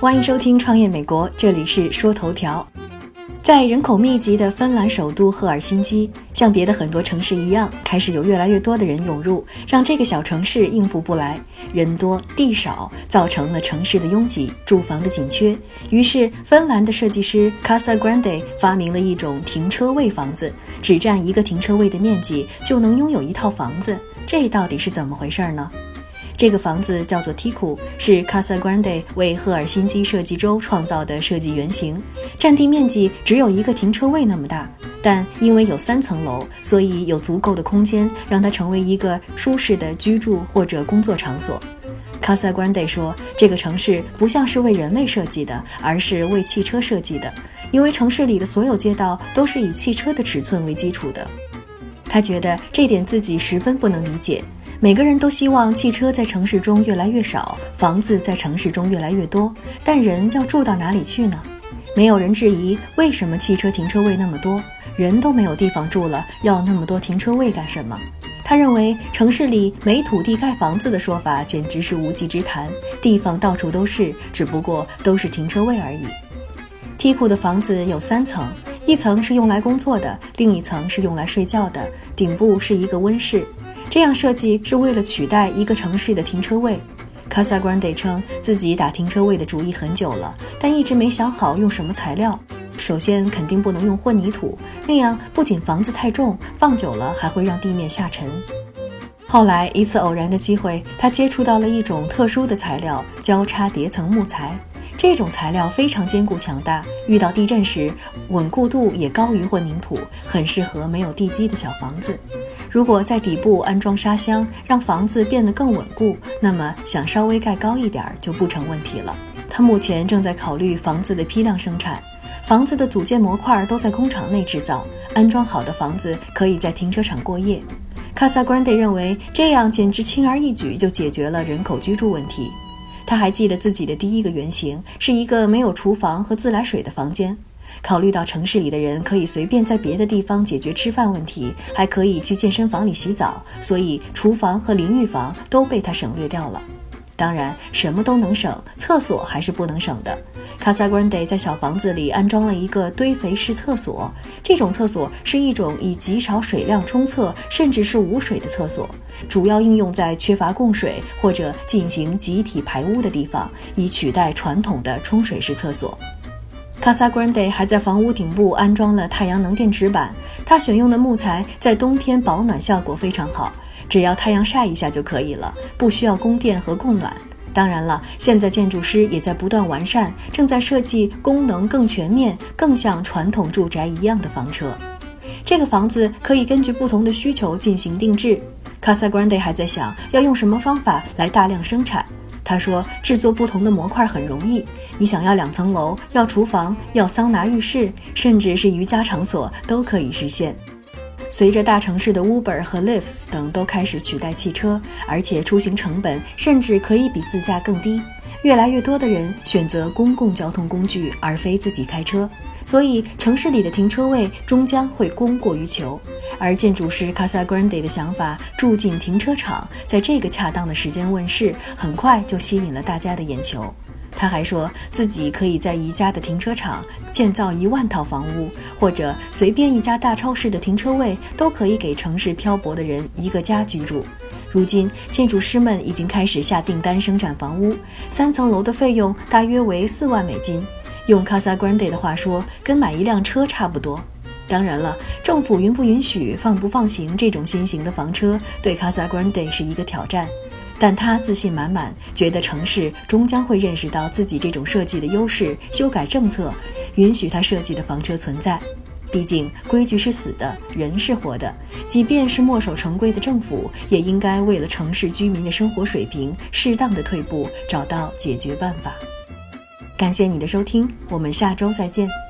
欢迎收听《创业美国》，这里是说头条。在人口密集的芬兰首都赫尔辛基，像别的很多城市一样，开始有越来越多的人涌入，让这个小城市应付不来。人多地少，造成了城市的拥挤、住房的紧缺。于是，芬兰的设计师 Casa Grande 发明了一种停车位房子，只占一个停车位的面积就能拥有一套房子。这到底是怎么回事呢？这个房子叫做 Tiku，是 Casa Grande 为赫尔辛基设计周创造的设计原型，占地面积只有一个停车位那么大，但因为有三层楼，所以有足够的空间让它成为一个舒适的居住或者工作场所。Casa Grande 说，这个城市不像是为人类设计的，而是为汽车设计的，因为城市里的所有街道都是以汽车的尺寸为基础的。他觉得这点自己十分不能理解。每个人都希望汽车在城市中越来越少，房子在城市中越来越多，但人要住到哪里去呢？没有人质疑为什么汽车停车位那么多，人都没有地方住了，要那么多停车位干什么？他认为城市里没土地盖房子的说法简直是无稽之谈，地方到处都是，只不过都是停车位而已。梯库的房子有三层，一层是用来工作的，另一层是用来睡觉的，顶部是一个温室。这样设计是为了取代一个城市的停车位。Casa Grande 称自己打停车位的主意很久了，但一直没想好用什么材料。首先，肯定不能用混凝土，那样不仅房子太重，放久了还会让地面下沉。后来一次偶然的机会，他接触到了一种特殊的材料——交叉叠层木材。这种材料非常坚固强大，遇到地震时稳固度也高于混凝土，很适合没有地基的小房子。如果在底部安装沙箱，让房子变得更稳固，那么想稍微盖高一点就不成问题了。他目前正在考虑房子的批量生产，房子的组件模块都在工厂内制造，安装好的房子可以在停车场过夜。Casa Grande 认为这样简直轻而易举就解决了人口居住问题。他还记得自己的第一个原型是一个没有厨房和自来水的房间。考虑到城市里的人可以随便在别的地方解决吃饭问题，还可以去健身房里洗澡，所以厨房和淋浴房都被他省略掉了。当然，什么都能省，厕所还是不能省的。Casa Grande 在小房子里安装了一个堆肥式厕所，这种厕所是一种以极少水量冲厕，甚至是无水的厕所，主要应用在缺乏供水或者进行集体排污的地方，以取代传统的冲水式厕所。Casa Grande 还在房屋顶部安装了太阳能电池板，它选用的木材在冬天保暖效果非常好。只要太阳晒一下就可以了，不需要供电和供暖。当然了，现在建筑师也在不断完善，正在设计功能更全面、更像传统住宅一样的房车。这个房子可以根据不同的需求进行定制。Casa Grande 还在想要用什么方法来大量生产。他说，制作不同的模块很容易。你想要两层楼，要厨房，要桑拿浴室，甚至是瑜伽场所，都可以实现。随着大城市的 Uber 和 Lyft 等都开始取代汽车，而且出行成本甚至可以比自驾更低，越来越多的人选择公共交通工具而非自己开车，所以城市里的停车位终将会供过于求。而建筑师 Casa Grande 的想法“住进停车场”在这个恰当的时间问世，很快就吸引了大家的眼球。他还说自己可以在宜家的停车场建造一万套房屋，或者随便一家大超市的停车位都可以给城市漂泊的人一个家居住。如今，建筑师们已经开始下订单生产房屋，三层楼的费用大约为四万美金。用 Casa Grande 的话说，跟买一辆车差不多。当然了，政府允不允许放不放行这种新型的房车，对 Casa Grande 是一个挑战。但他自信满满，觉得城市终将会认识到自己这种设计的优势，修改政策，允许他设计的房车存在。毕竟规矩是死的，人是活的。即便是墨守成规的政府，也应该为了城市居民的生活水平适当的退步，找到解决办法。感谢你的收听，我们下周再见。